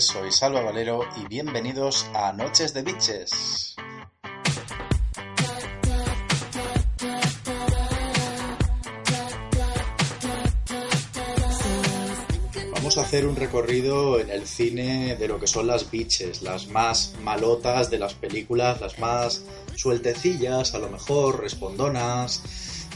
soy Salva Valero y bienvenidos a Noches de Biches. Vamos a hacer un recorrido en el cine de lo que son las biches, las más malotas de las películas, las más sueltecillas, a lo mejor, respondonas,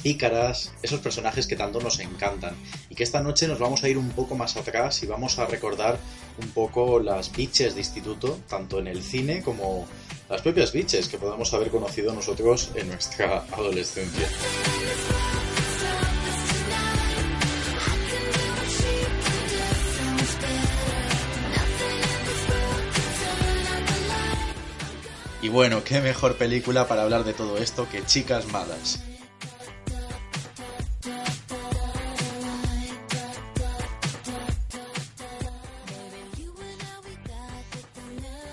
pícaras, esos personajes que tanto nos encantan. Y que esta noche nos vamos a ir un poco más atrás y vamos a recordar un poco las biches de instituto, tanto en el cine como las propias biches que podamos haber conocido nosotros en nuestra adolescencia. Y bueno, qué mejor película para hablar de todo esto que Chicas Malas.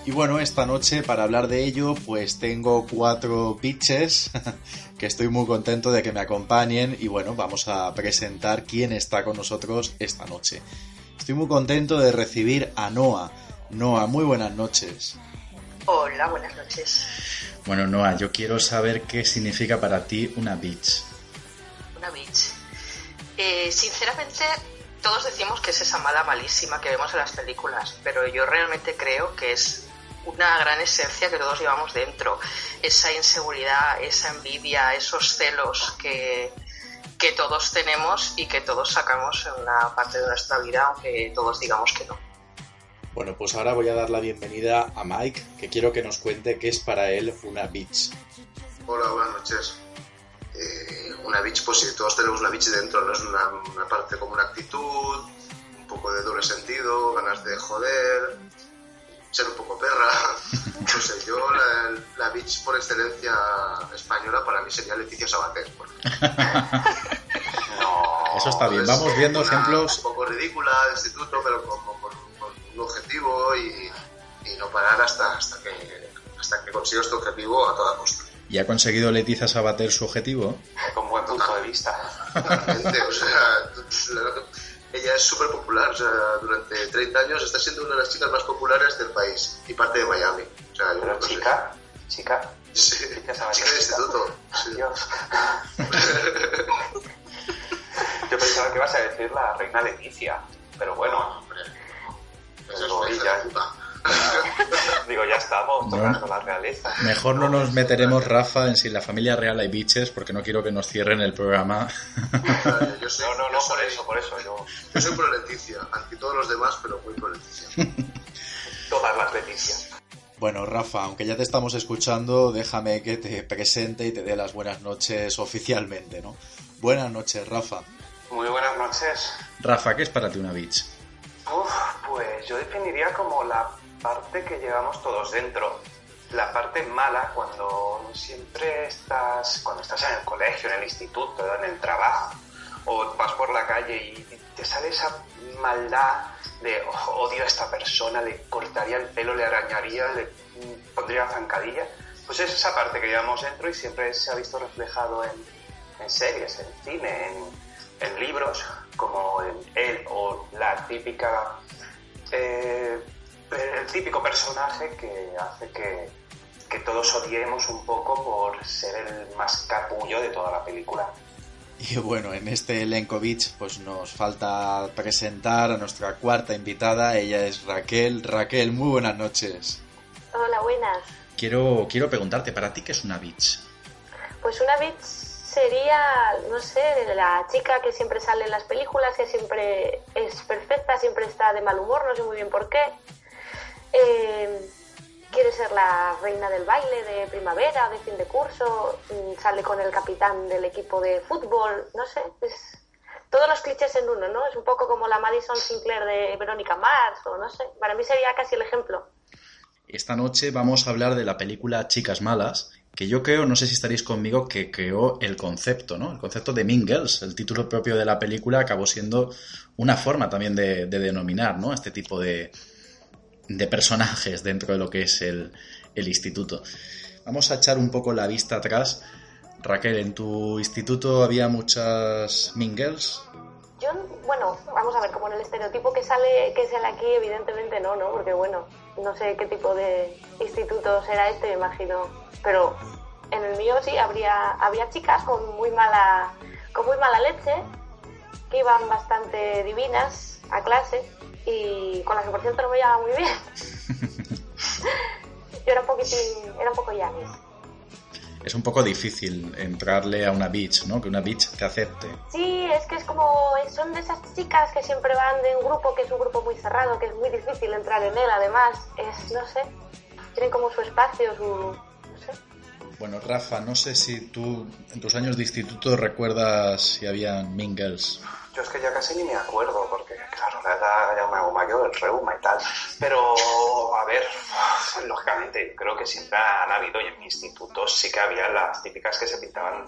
Y bueno, esta noche para hablar de ello, pues tengo cuatro pitches que estoy muy contento de que me acompañen y bueno, vamos a presentar quién está con nosotros esta noche. Estoy muy contento de recibir a Noah. Noah, muy buenas noches. Hola, buenas noches. Bueno, Noah, yo quiero saber qué significa para ti una bitch. Una bitch. Eh, sinceramente, todos decimos que es esa mala malísima que vemos en las películas, pero yo realmente creo que es una gran esencia que todos llevamos dentro. Esa inseguridad, esa envidia, esos celos que, que todos tenemos y que todos sacamos en una parte de nuestra vida, aunque todos digamos que no. Bueno, pues ahora voy a dar la bienvenida a Mike, que quiero que nos cuente qué es para él una bitch. Hola, buenas noches. Eh, una bitch, pues si todos tenemos una bitch dentro, no es una, una parte como una actitud, un poco de doble sentido, ganas de joder, ser un poco perra. No sé, yo la, la bitch por excelencia española para mí sería Leticia Sabater. porque- No, Eso está bien, vamos viendo una- ejemplos. Un poco ridícula de instituto, pero con, con- con- con un objetivo y, y no parar hasta, hasta, que, hasta que consigas tu objetivo a toda costa. ¿Y ha conseguido Leticia Sabater su objetivo? Con buen punto de vista. Totalmente, o sea, la- ella es súper popular, o sea, durante 30 años está siendo una de las chicas más populares del país y parte de Miami. O sea, Pero no sé. chica, chica, Sí, chica chica de instituto. sí. Dios. Yo pensaba que ibas a decir la reina Leticia, pero bueno, Hombre, esa es hija ella- de puta. digo, ya estamos No. tocando la realeza. Mejor no nos meteremos, Rafa, en si la familia real hay biches, porque no quiero que nos cierren el programa. Yo soy, No, no, yo no, soy- por eso, por eso, yo, Yo soy pro Leticia, anti todos los demás, pero muy pro Leticia. todas las Leticias. Bueno, Rafa, aunque ya te estamos escuchando, déjame que te presente y te dé las buenas noches oficialmente, ¿no? Buenas noches, Rafa. Muy buenas noches. Rafa, ¿qué es para ti una bitch? Uf, pues yo definiría como la parte que llevamos todos dentro. La parte mala cuando siempre estás, cuando estás en el colegio, en el instituto, en el trabajo, o vas por la calle y te sale esa maldad de "Oh, odio a esta persona, le cortaría el pelo, le arañaría, le pondría zancadilla. Pues es esa parte que llevamos dentro y siempre se ha visto reflejado en, series, en cine, en, en libros, como en él o la típica eh, el típico personaje que hace que, que todos odiemos un poco por ser el más capullo de toda la película. Y bueno, en este elenco bitch, pues nos falta presentar a nuestra cuarta invitada. Ella es Raquel. Raquel, muy buenas noches. Hola, buenas. Quiero, quiero preguntarte, ¿para ti qué es una bitch? Pues una bitch sería, no sé, la chica que siempre sale en las películas, que siempre es perfecta, siempre está de mal humor, no sé muy bien por qué. Eh, quiere ser la reina del baile de primavera, de fin de curso, mm, sale con el capitán del equipo de fútbol, no sé, es todos los clichés en uno, ¿no? Es un poco como la Madison Sinclair de Verónica Mars, o no sé, para mí sería casi el ejemplo. Esta noche vamos a hablar de la película Chicas Malas, que yo creo, no sé si estaréis conmigo, que creó el concepto, ¿no? El concepto de Girls, el título propio de la película, acabó siendo una forma también de, de denominar, ¿no? Este tipo de, de personajes dentro de lo que es el, el instituto. Vamos a echar un poco la vista atrás. Raquel, ¿en tu instituto había muchas Girls? Yo, bueno, vamos a ver, como en el estereotipo que sale, que sale aquí, evidentemente no, ¿no? Porque bueno, no sé qué tipo de instituto será este, me imagino. Pero en el mío sí habría, había chicas con muy mala, con muy mala leche, que iban bastante divinas a clase y con por cierto no me llevaba muy bien. Yo era un poquitín, era un poco yanis es un poco difícil entrarle a una beach, ¿no? Que una beach te acepte. Sí, es que es como, son de esas chicas que siempre van de un grupo que es un grupo muy cerrado, que es muy difícil entrar en él, además, es, no sé, tienen como su espacio, su, no sé. Bueno, Rafa, no sé si tú en tus años de instituto recuerdas si habían mingles. Yo es que ya casi ni me acuerdo, porque claro, la edad ya me hago mayor, el reuma y tal. Pero, a ver, lógicamente, creo que siempre han habido, y en mi instituto sí que había las típicas que se pintaban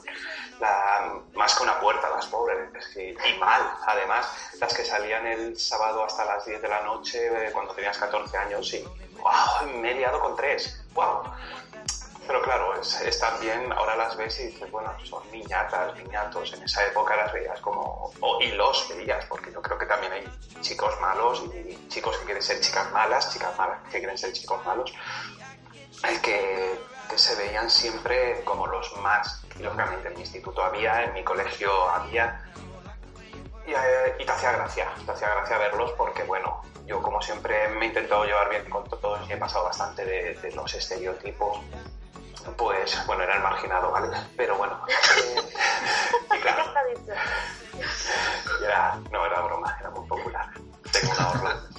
más que una puerta, las pobres, y, mal, además, las que salían el sábado hasta las 10 de la noche eh, cuando tenías 14 años y, wow, me he liado con tres, wow. Pero claro, es, también, ahora las ves y dices, bueno, son niñatas, niñatos, en esa época las veías como, y los veías, porque yo creo que también hay chicos malos y chicos que quieren ser chicas malas, chicas malas que quieren ser chicos malos, que, que se veían siempre como los más, y lógicamente en mi instituto había, en mi colegio había, y, eh, te hacía gracia, te hacía gracia verlos porque, bueno, yo como siempre me he intentado llevar bien con todos y he pasado bastante de, de los estereotipos pues bueno, era el marginado, ¿vale? Pero bueno. Eh, y claro, era, no era broma, era muy popular. Tengo una orla.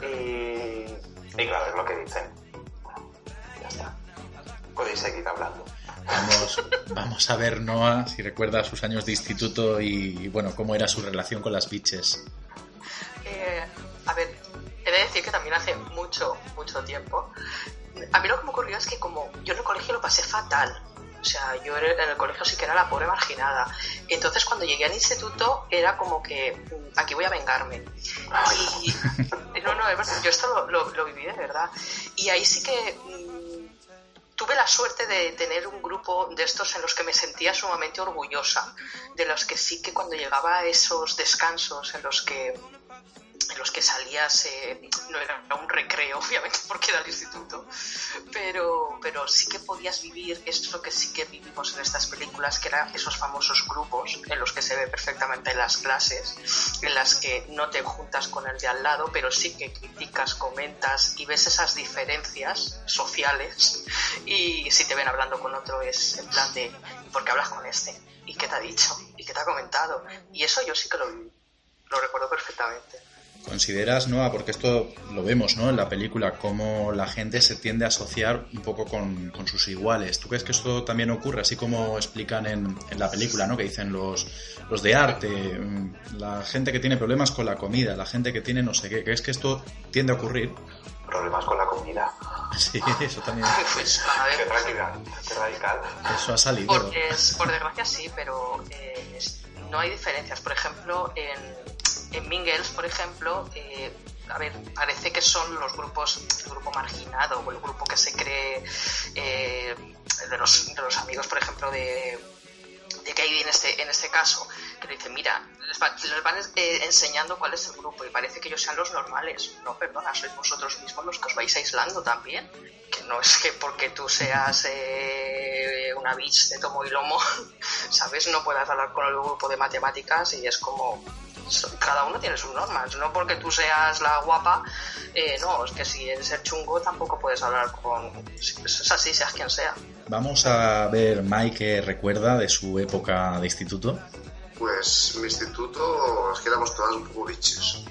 Y, y claro, es lo que dicen. ya está. Podéis seguir hablando. Vamos, vamos a ver, Noah, si recuerda sus años de instituto y, bueno, cómo era su relación con las biches. Eh, a ver, he de decir que también hace mucho, mucho tiempo a mí lo que me ocurrió es que como yo en el colegio lo pasé fatal, o sea, yo en el colegio sí que era la pobre marginada. Entonces, cuando llegué al instituto, era como que mm, aquí voy a vengarme. Y, no, no, yo esto lo, viví de verdad. Y ahí sí que mm, tuve la suerte de tener un grupo de estos en los que me sentía sumamente orgullosa, de los que sí que cuando llegaba a esos descansos en los que en los que salías, eh, no era un recreo, obviamente, porque era el instituto, pero, pero sí que podías vivir esto que sí que vivimos en estas películas, que eran esos famosos grupos en los que se ve perfectamente en las clases, en las que no te juntas con el de al lado, pero sí que criticas, comentas y ves esas diferencias sociales y si te ven hablando con otro es en plan de ¿por qué hablas con este? ¿Y qué te ha dicho? ¿Y qué te ha comentado? Y eso yo sí que lo, lo recuerdo perfectamente. ¿Consideras, Noah, porque esto lo vemos ¿no? en la película, cómo la gente se tiende a asociar un poco con, sus iguales? ¿Tú crees que esto también ocurre, así como explican en, la película, ¿no? que dicen los, los de arte, mm, la gente que tiene problemas con la comida, la gente que tiene no sé qué? ¿Crees que esto tiende a ocurrir? ¿Problemas con la comida? Sí, eso también. Pues, qué, qué radical. Eso ha salido. Por, por desgracia sí, pero eh, no hay diferencias. Por ejemplo, en en Mingles, por ejemplo, eh, a ver, parece que son los grupos, el grupo marginado o el grupo que se cree eh, de, los, de, los, amigos, por ejemplo, de, de Katie en este, en este caso, que le dicen, mira, les, van eh, enseñando cuál es el grupo y parece que ellos sean los normales. No, perdona, sois vosotros mismos los que os vais aislando también. Que no es que porque tú seas una bitch de tomo y lomo, ¿sabes? No puedas hablar con el grupo de matemáticas y es como, cada uno tiene sus normas. No porque tú seas la guapa, eh, no, es que si eres el chungo tampoco puedes hablar con. Es así, seas quien sea. Vamos a ver Mike recuerda de su época de instituto. Pues mi instituto es que éramos todas un poco biches.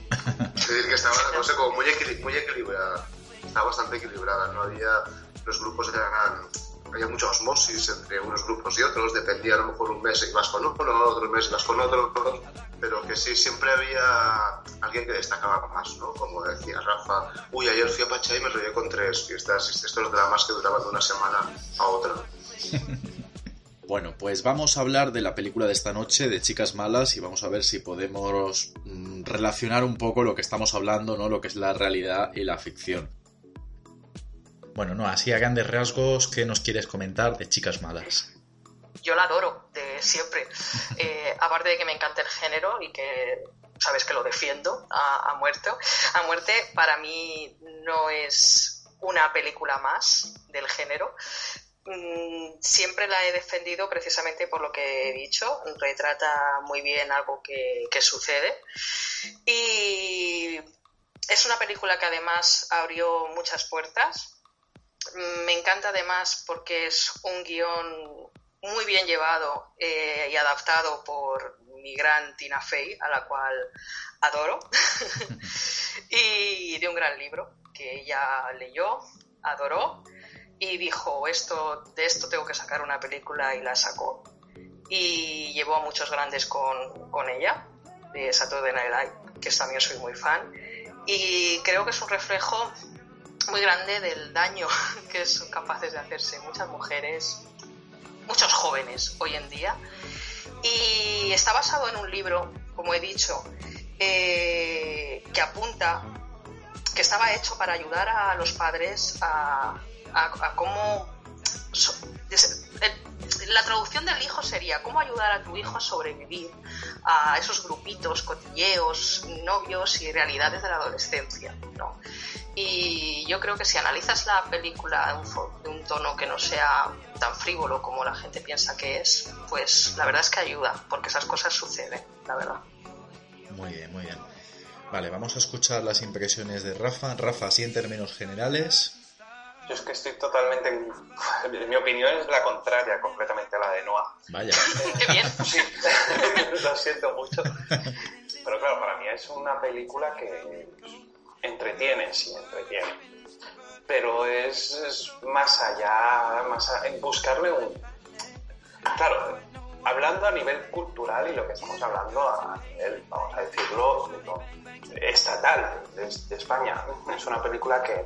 es decir, que estaba la cosa como muy, muy equilibrada. Estaba bastante equilibrada, no había. Los grupos eran había mucha osmosis entre unos grupos y otros, dependía a lo mejor un mes ibas con uno, otro mes ibas con otro, pero que sí, siempre había alguien que destacaba más, ¿no? Como decía Rafa, uy, ayer fui a Pacha y me rollé con tres fiestas, estos dramas que duraban de una semana a otra. Bueno, pues vamos a hablar de la película de esta noche, de Chicas Malas, y vamos a ver si podemos mm, relacionar un poco lo que estamos hablando, ¿no? Lo que es la realidad y la ficción. Bueno, no, así a grandes rasgos, ¿qué nos quieres comentar de Chicas Malas? Yo la adoro, de siempre. Eh, aparte de que me encanta el género y que sabes que lo defiendo a, muerto, a muerte, para mí no es una película más del género. Mm, siempre la he defendido precisamente por lo que he dicho, retrata muy bien algo que, que sucede y es una película que además abrió muchas puertas. Me encanta además porque es un guion muy bien llevado eh, y adaptado por mi gran Tina Fey, a la cual adoro, y de un gran libro que ella leyó, adoró y dijo, esto, de esto tengo que sacar una película y la sacó. Y llevó a muchos grandes con, con ella, de Saturday Night Live, que también soy muy fan. Y creo que es un reflejo muy grande del daño que son capaces de hacerse muchas mujeres, muchos jóvenes hoy en día. Y está basado en un libro, como he dicho, eh, que apunta que estaba hecho para ayudar a los padres a, cómo... la traducción del hijo sería cómo ayudar a tu hijo a sobrevivir a esos grupitos, cotilleos, novios y realidades de la adolescencia. ¿no? Y yo creo que si analizas la película de un, tono que no sea tan frívolo como la gente piensa que es, pues la verdad es que ayuda, porque esas cosas suceden, la verdad. Muy bien, muy bien. Vale, vamos a escuchar las impresiones de Rafa. Rafa, así en términos generales. Yo es que estoy totalmente. En... Mi opinión es la contraria completamente a la de Noah. Vaya. Qué bien. Sí, lo siento mucho. Pero claro, para mí es una película que entretiene, sí, entretiene. Pero es, más allá, más en buscarle un... Claro, hablando a nivel cultural y lo que estamos hablando a nivel, vamos a decirlo, estatal de, España, es una película que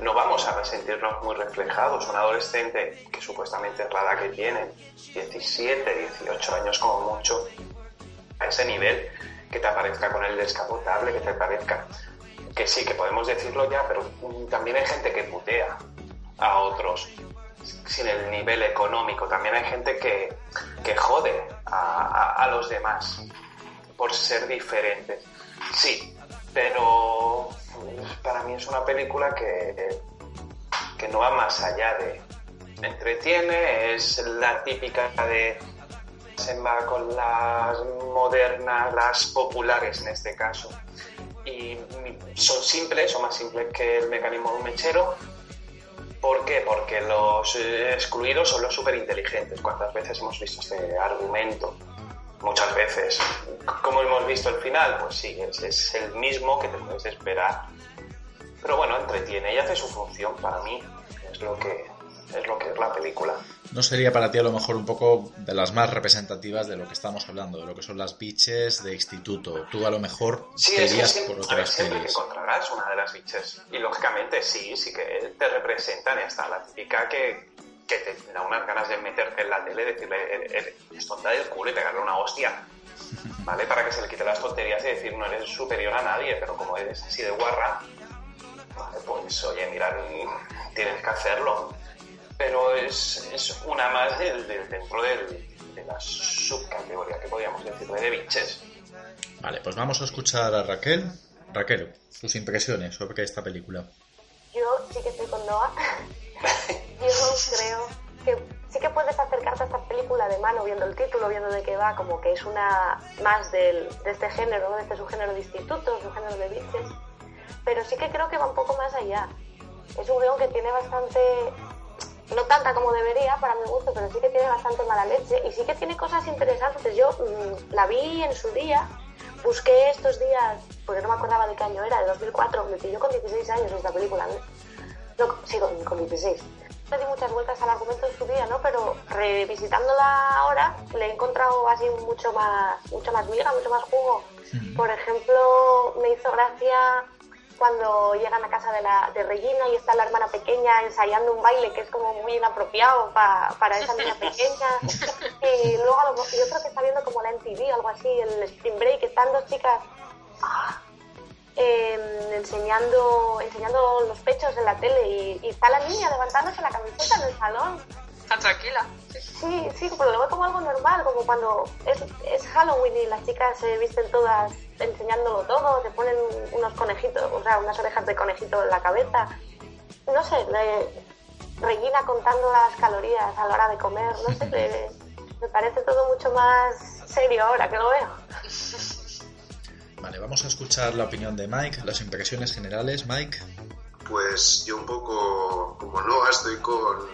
no vamos a sentirnos muy reflejados. Un adolescente que supuestamente es la que tiene, 17, 18 años como mucho, a ese nivel, que te aparezca con el descapotable, que te aparezca que sí, que podemos decirlo ya, pero también hay gente que putea a otros sin el nivel económico. También hay gente que, que jode a, los demás por ser diferentes. Sí, pero para mí es una película que, que no va más allá de... Entretiene, es la típica de se va con las modernas, las populares en este caso y son simples, son más simples que el mecanismo de un mechero. ¿Por qué? Porque los eh, excluidos son los súper inteligentes. ¿Cuántas veces hemos visto este argumento? Muchas veces. ¿Cómo hemos visto el final? Pues sí, es, es el mismo que te puedes esperar. Pero bueno, entretiene y hace su función para mí. Es lo que, es lo que es la película. ¿No sería para ti a lo mejor un poco de las más representativas de lo que estamos hablando, de lo que son las biches de instituto? Tú a lo mejor sí, es por otras siempre que encontrarás una de las biches. Y lógicamente sí, sí que te representan esta la típica que, que te da unas ganas de meterte en la tele, decirle, eh, eh, es tonta del culo y pegarle una hostia. ¿Vale? Para que se le quite las tonterías y decir, no eres superior a nadie, pero como eres así de guarra, vale, pues oye, mira, tienes que hacerlo pero es, es una más del, dentro del, de la subcategoría que podríamos decir de biches. Vale, pues vamos a escuchar a Raquel. Raquel, sus impresiones sobre esta película. Yo sí que estoy con Noah. Yo creo que sí que puedes acercarte a esta película de mano viendo el título, viendo de qué va, como que es una más del, de este género, de este subgénero de institutos, subgénero de biches. Pero sí que creo que va un poco más allá. Es un guion que tiene bastante no tanta como debería para mi gusto, pero sí que tiene bastante mala leche y sí que tiene cosas interesantes. Yo mm, la vi en su día, busqué estos días, porque no me acordaba de qué año era, de 2004, me pilló con 16 años esta película, ¿no? sí, con, 16. Le di muchas vueltas al argumento en su día, ¿no? Pero revisitándola ahora le he encontrado así mucho más, mucho más miga, mucho más jugo. Por ejemplo, me hizo gracia cuando llegan a casa de, la, de Regina y está la hermana pequeña ensayando un baile que es como muy inapropiado para esa niña pequeña. Y luego yo creo que está viendo como la MTV o algo así, el Spring Break, están dos chicas ah, em, enseñando, enseñando los pechos en la tele y, está la niña levantándose la camiseta en el salón. Tan tranquila. Sí, sí, pero lo veo como algo normal, como cuando es, es Halloween y las chicas se visten todas enseñándolo todo, se ponen unos conejitos, o sea, unas orejas de conejito en la cabeza. No sé, le, Regina contando las calorías a la hora de comer, no sé, le- me parece todo mucho más serio ahora que lo veo. Vale, vamos a escuchar la opinión de Mike, las impresiones generales, Mike. Pues yo un poco, como no, estoy con,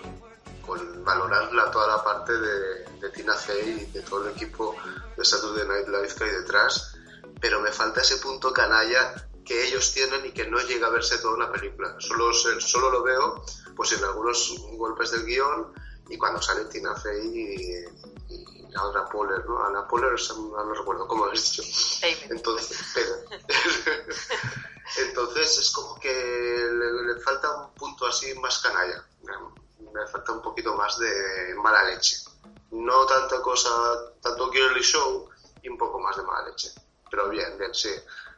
con valorar la- toda la parte de, de Tina Fey y de todo el equipo de Saturday Night Live que hay detrás, pero me falta ese punto canalla que ellos tienen y que no llega a verse toda una película. Solo, solo lo veo pues en algunos golpes del guion y cuando sale Tina Fey y, y Anna Poehler, ¿no? Anna Poehler, no, no recuerdo cómo lo has dicho. Entonces, pero- entonces es como que le, le falta un punto así más canalla. Me falta un poquito más de mala leche. No tanta cosa, tanto girly show y un poco más de mala leche. Pero bien, bien, sí.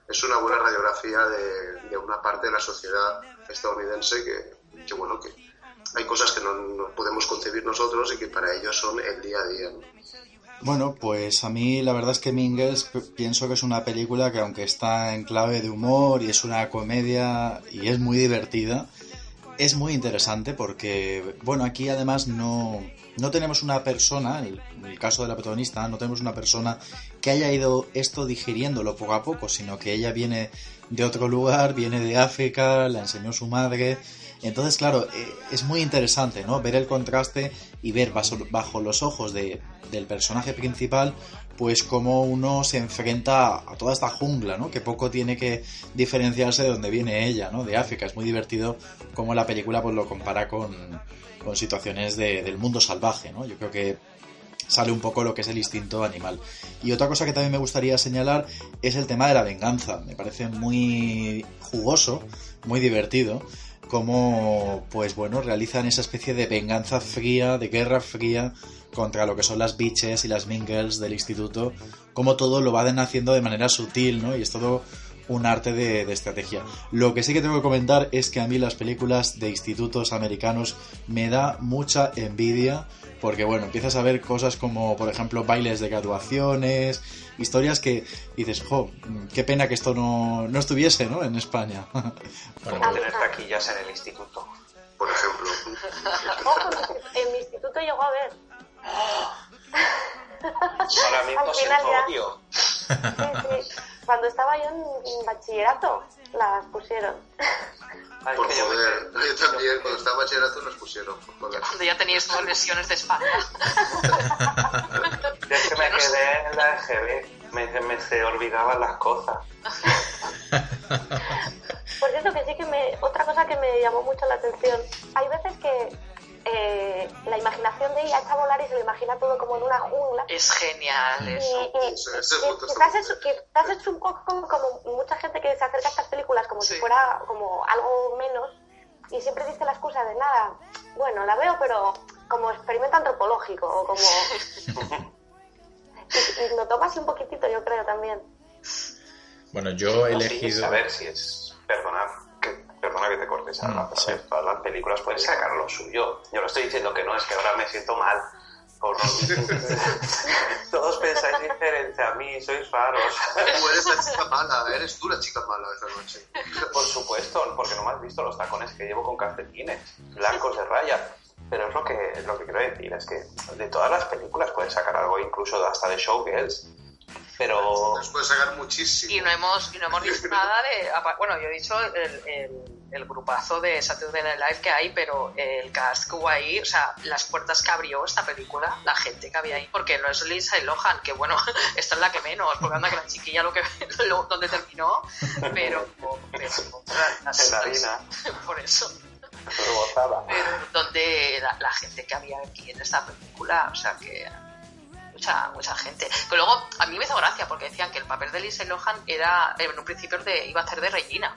Es una buena radiografía de, una parte de la sociedad estadounidense que, que, bueno, que hay cosas que no, podemos concebir nosotros y que para ellos son el día a día. ¿no? Bueno, pues a mí la verdad es que Mingles pienso que es una película que aunque está en clave de humor y es una comedia y es muy divertida, es muy interesante porque, bueno, aquí además no, no tenemos una persona, en el, caso de la protagonista, no tenemos una persona que haya ido esto digiriéndolo poco a poco, sino que ella viene de otro lugar, viene de África, la enseñó su madre. Entonces, claro, eh, es muy interesante, ¿no? Ver el contraste y ver bajo, los ojos de, del personaje principal, pues cómo uno se enfrenta a toda esta jungla, ¿no? Que poco tiene que diferenciarse de donde viene ella, ¿no? De África. Es muy divertido cómo la película pues lo compara con, con situaciones de- del mundo salvaje, ¿no? Yo creo que sale un poco lo que es el instinto animal. Y otra cosa que también me gustaría señalar es el tema de la venganza. Me parece muy jugoso, muy divertido, como, pues bueno, realizan esa especie de venganza fría, de guerra fría contra lo que son las bitches y las mingers del instituto, como todo lo van haciendo de manera sutil, ¿no? Y es todo un arte de, de estrategia. Lo que sí que tengo que comentar es que a mí las películas de institutos americanos me da mucha envidia porque bueno, empiezas a ver cosas como por ejemplo bailes de graduaciones, historias que dices, jo, qué pena que esto no, no estuviese, ¿no? En España. bueno, Como tener taquillas en el instituto. Por ejemplo. Ojo, en mi instituto llegó a ver. Ahora mismo Al final siento ya. odio. Sí, sí. Cuando estaba yo en bachillerato, las pusieron. Ay, Por yo joder. Yo también, cuando estaba en bachillerato nos pusieron. Por joder. Cuando ya teníais dos lesiones de espalda. Yo es que me quedé en la EGB, me, me se olvidaban las cosas. Por cierto, que sí que me. Otra cosa que me llamó mucho la atención. Hay veces que eh, la imaginación de ella echa a volar y se lo imagina todo como en una jungla. Es genial Y, eso. y- y está quizás, es, bien. quizás es un poco como, como mucha gente que se acerca a estas películas como si fuera como algo menos y siempre dice la excusa de nada. Bueno, la veo, pero como experimento antropológico o como. y, y lo toma así un poquitito, yo creo también. bueno, yo he elegido... a ver si es. Perdona que, perdona que te cortes, Alba, Mm, sí. todas las películas pueden sacar lo suyo. Yo no estoy diciendo que no, es que ahora me siento mal. Por... Todos pensáis diferente a mí, sois raros. Tú eres la chica mala, eres tú la chica mala esta noche. Por supuesto, porque no me has visto los tacones que llevo con calcetines, blancos de raya. Pero es lo que, lo que quiero decir, es que de todas las películas puedes sacar algo, incluso hasta de Showgirls. Pero Nos puedes sacar muchísimo. Y no hemos, y no hemos visto nada de. Bueno, yo he dicho el, el, el grupazo de Saturday Night Live que hay, pero el cast que hubo ahí, o sea, las puertas que abrió esta película, la gente que había ahí, porque no es Lindsay Lohan, que bueno, esta es la que menos, porque anda que la chiquilla lo que lo, donde terminó, pero. pero las- en la harina, por eso. Pero donde la, la gente que había aquí en esta película, o sea que mucha mucha gente. Que luego a mí me hizo gracia porque decían que el papel de Lindsay Lohan era en un principio de, iba a ser de Regina.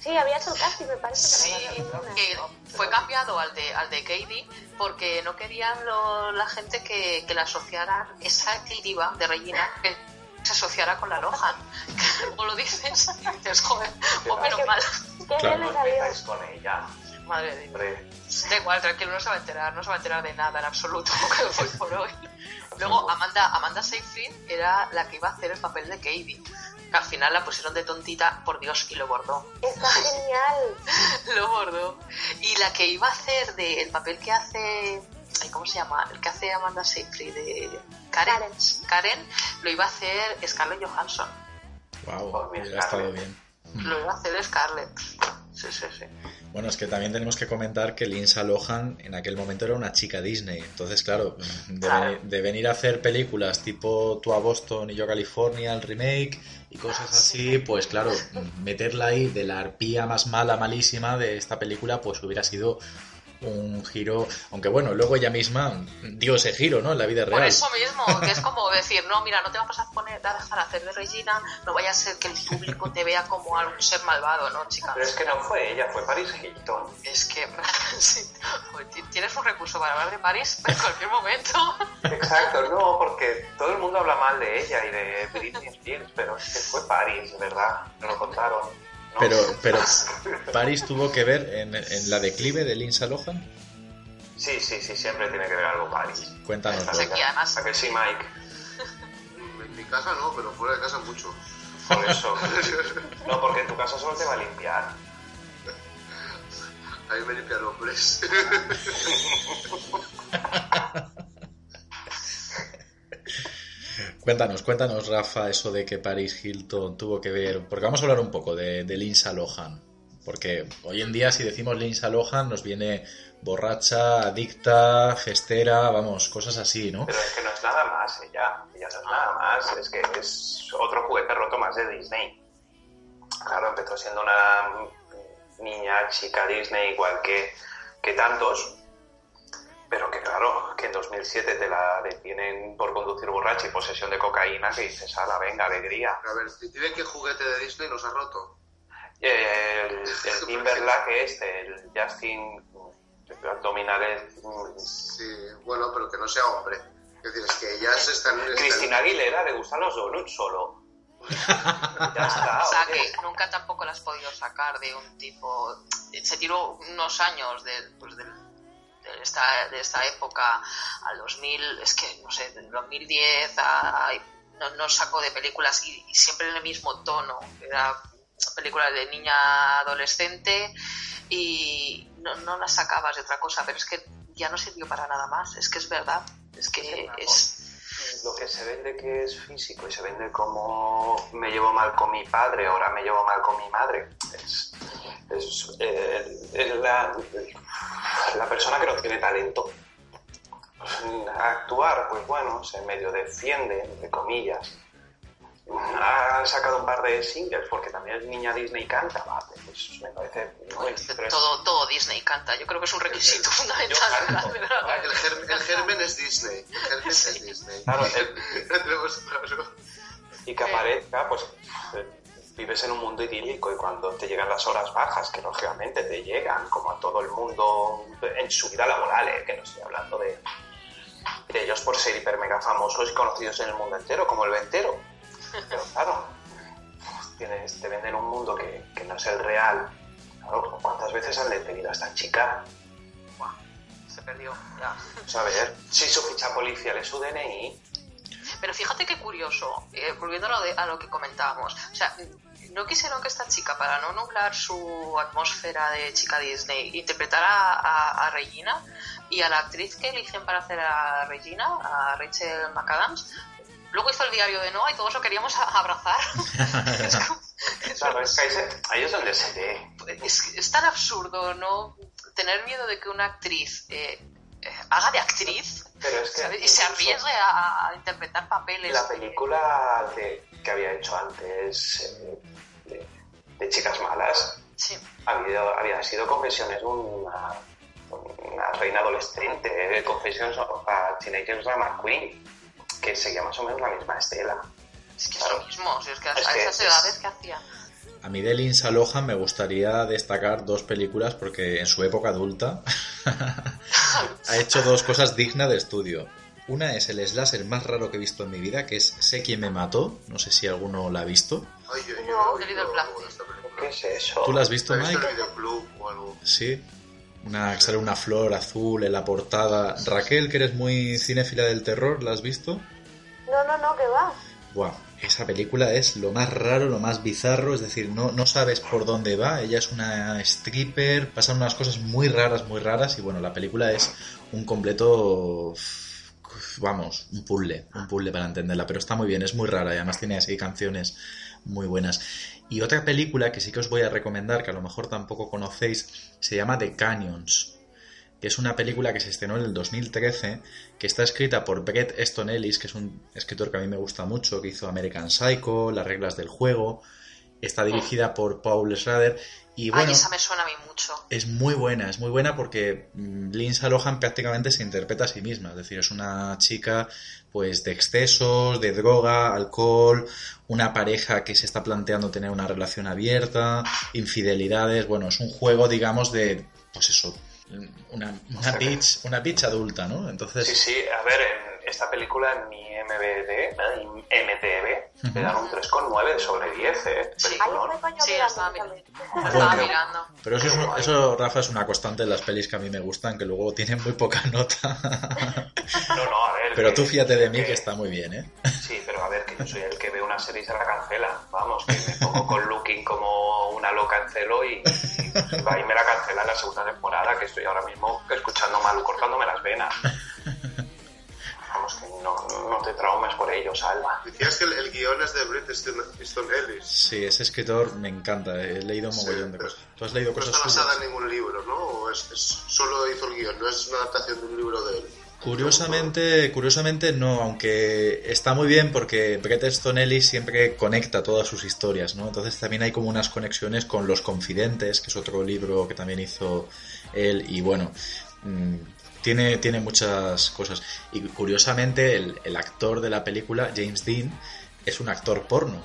Sí, había hecho el casting, me parece. Sí, que que fue cambiado al de al de Katie porque no querían lo- la gente que, que la asociara esa diva de Regina que se asociara con la Lohan. ¿Cómo lo dices? dices, joder, pues menos mal. ¿Qué Claro, le no empezáis con ella. Madre de Dios. Da igual, tranquilo, no se va a enterar, no se va a enterar de nada en absoluto hoy por hoy. Luego, Amanda, Amanda Seyfried era la que iba a hacer el papel de Katie. Que al final la pusieron de tontita, por Dios, y lo bordó. Está genial. Lo bordó. Y la que iba a hacer de el papel que hace. ay, ¿Cómo se llama? El que hace Amanda Seyfried de Karen. Karen. Karen lo iba a hacer Scarlett Johansson. Wow, hubiera estado bien. Lo iba a hacer Scarlett. Sí, sí, sí. Bueno, es que también tenemos que comentar que Lindsay Lohan en aquel momento era una chica Disney. Entonces, claro, de, Claro. de venir a hacer películas tipo Tú a Boston y yo a California, el remake y cosas así, pues claro, meterla ahí de la arpía más mala, malísima de esta película, pues hubiera sido un giro. Aunque bueno, luego ella misma dio ese giro, ¿no? En la vida Por real. eso mismo, que es como decir, no, mira, no te vamos a poner a dejar hacer de Regina, no vaya a ser que el público te vea como algún ser malvado, ¿no, chica? pero es que no fue ella, fue Paris Hilton. Es que sí, ti- tienes un recurso para hablar de París en cualquier momento. Exacto, no, porque todo el mundo habla mal de ella y de Britney Spears, pero es que fue Paris, ¿verdad? Me lo contaron. Pero, pero Paris tuvo que ver en, en la declive de Lindsay Lohan. Sí, sí, sí, siempre tiene que ver algo Paris. Cuéntanos. Además- ¿A que sí, Mike? En mi casa no, pero fuera de casa mucho. Por eso. No, porque en tu casa solo te va a limpiar. Ahí me limpian hombres. Cuéntanos, cuéntanos, Rafa, eso de que Paris Hilton tuvo que ver. Porque vamos a hablar un poco de, de Lindsay Lohan. Porque hoy en día, si decimos Lindsay Lohan, nos viene borracha, adicta, gestera, vamos, cosas así, ¿no? Pero es que no es nada más ella. Ella no es nada más. Es que es otro juguete roto más de Disney. Claro, empezó siendo una niña, chica Disney, igual que, que tantos. Pero que claro, que en 2007 te la detienen por conducir borracha y posesión de cocaína, que dices, ala, venga, alegría. A ver, dime qué juguete de Disney nos ha roto. El, el Timberlake este, el Justin abdominales... Sí, bueno, pero que no sea hombre. Es decir, es que ellas están... están- Cristina Aguilera le gustan los donuts solo. ya está. O sea, que nunca tampoco la has podido sacar de un tipo... Se tiró unos años de, pues, del- de, esta, de esta época al 2000, es que, no sé, del 2010 a... No, no sacó de películas y, y siempre en el mismo tono. Era películas de niña adolescente y no, no las sacabas de otra cosa, pero es que ya no sirvió para nada más. Es que es verdad. Es que es... Lo que se vende que es físico y se vende como me llevo mal con mi padre, ahora me llevo mal con mi madre. Es, es, eh, la, la persona que no tiene talento. Actuar, pues bueno, se medio defiende, entre comillas. Ha sacado un par de singles porque también es niña Disney y canta, vale, pues me parece muy pero es- Todo, todo Disney canta. Yo creo que es un requisito fundamental. canto. de la- El, ger- el germen es Disney. El germen es Disney. Claro, y que aparezca, pues eh, vives en un mundo idílico y cuando te llegan las horas bajas, que lógicamente te llegan, como a todo el mundo en su vida laboral, ¿eh? que no estoy hablando de, de ellos por ser hiper mega famosos y conocidos en el mundo entero, como el ventero. Pero claro, tienes, te venden un mundo que, que no es el real. Claro, ¿cuántas veces han detenido a esta chica? Buah, se perdió. ya. Pues a ver, si su ficha policial es su DNI, Pero fíjate qué curioso, eh, volviendo a lo, de- a lo que comentábamos. O sea, no quisieron que esta chica, para no nublar su atmósfera de chica Disney, interpretara a, a Regina y a la actriz que eligen para hacer a Regina, a Rachel McAdams. Luego hizo el diario de Noah y todos lo queríamos abrazar. es, como- es claro, es que ahí, se- ahí es donde se ve. es, es tan absurdo, ¿no? Tener miedo de que una actriz eh, eh, haga de actriz Pero es que y se arriesgue a, a interpretar papeles. La película de- que había hecho antes eh, de, de Chicas Malas Sí. había, había sido Confesiones de una, una reina adolescente, eh, Confesiones a Teenager Drama Queen, que seguía más o menos la misma estela. Es que es Claro. lo mismo, si es que a, Es a que esas es- edades que hacía. A mí de Lindsay Lohan me gustaría destacar dos películas porque en su época adulta ha hecho dos cosas dignas de estudio. Una es el slasher más raro que he visto en mi vida, que es Sé quién me mató. No sé si alguno la ha visto. Ay, yo, yo No. ¿Qué es eso? ¿Tú la has visto, ¿Has visto Mike? el videoclub o algo? Sí. Una, sale una flor azul en la portada. Raquel, que eres muy cinéfila del terror, ¿la has visto? No, no, no, que va. Buah, esa película es lo más raro, lo más bizarro, es decir, no, no sabes por dónde va. Ella es una stripper, pasan unas cosas muy raras, muy raras, y bueno, la película es un completo. Vamos, un puzzle, un puzzle para entenderla, pero está muy bien, es muy rara y además tiene así canciones muy buenas. Y otra película que sí que os voy a recomendar, que a lo mejor tampoco conocéis, se llama The Canyons que es una película que se estrenó en el 2013, que está escrita por Brett Easton Ellis, que es un escritor que a mí me gusta mucho, que hizo American Psycho, Las reglas del juego, está dirigida por Paul Schrader. Y bueno, Ay, esa me suena a mí mucho. es muy buena, es muy buena porque mm, Lindsay Lohan prácticamente se interpreta a sí misma, es decir, es una chica pues de excesos, de droga, alcohol, una pareja que se está planteando tener una relación abierta, infidelidades, bueno, es un juego digamos de pues eso, una, una bitch, una bitch adulta, ¿no? Entonces, Sí, sí, a ver, esta película en mi MBD. MTV, le dan un 3,9 sobre 10, ¿eh? Sí. Sí, estaba mirando. Estaba Bueno. mirando. pero eso, es un- eso, Rafa, es una constante en las pelis que a mí me gustan, que luego tienen muy poca nota. No, no, a ver. pero que- tú fíjate de mí que está muy bien, ¿eh? Sí, pero a ver, que yo soy el que ve una serie y se la cancela. Vamos, que me pongo con Looking como una loca en celo y, y va y me la cancela en la segunda temporada, que estoy ahora mismo escuchando Malu cortándome las venas. Vamos, que no, no te traumes por ello, Salva. Decías que el, el guion es de Bret Easton Ellis. Sí, ese escritor me encanta, he leído un Sí, mogollón de pero cosas. ¿Tú has leído No cosas está basada en ningún libro, ¿no? O es, es- solo hizo el guion, no es una adaptación de un libro de él. Curiosamente, curiosamente no, aunque está muy bien porque Bret Easton Ellis siempre conecta todas sus historias, ¿no? Entonces también hay como unas conexiones con Los Confidentes, que es otro libro que también hizo él, y bueno, mm, tiene, tiene muchas cosas. Y curiosamente el, el actor de la película, James Dean, es un actor porno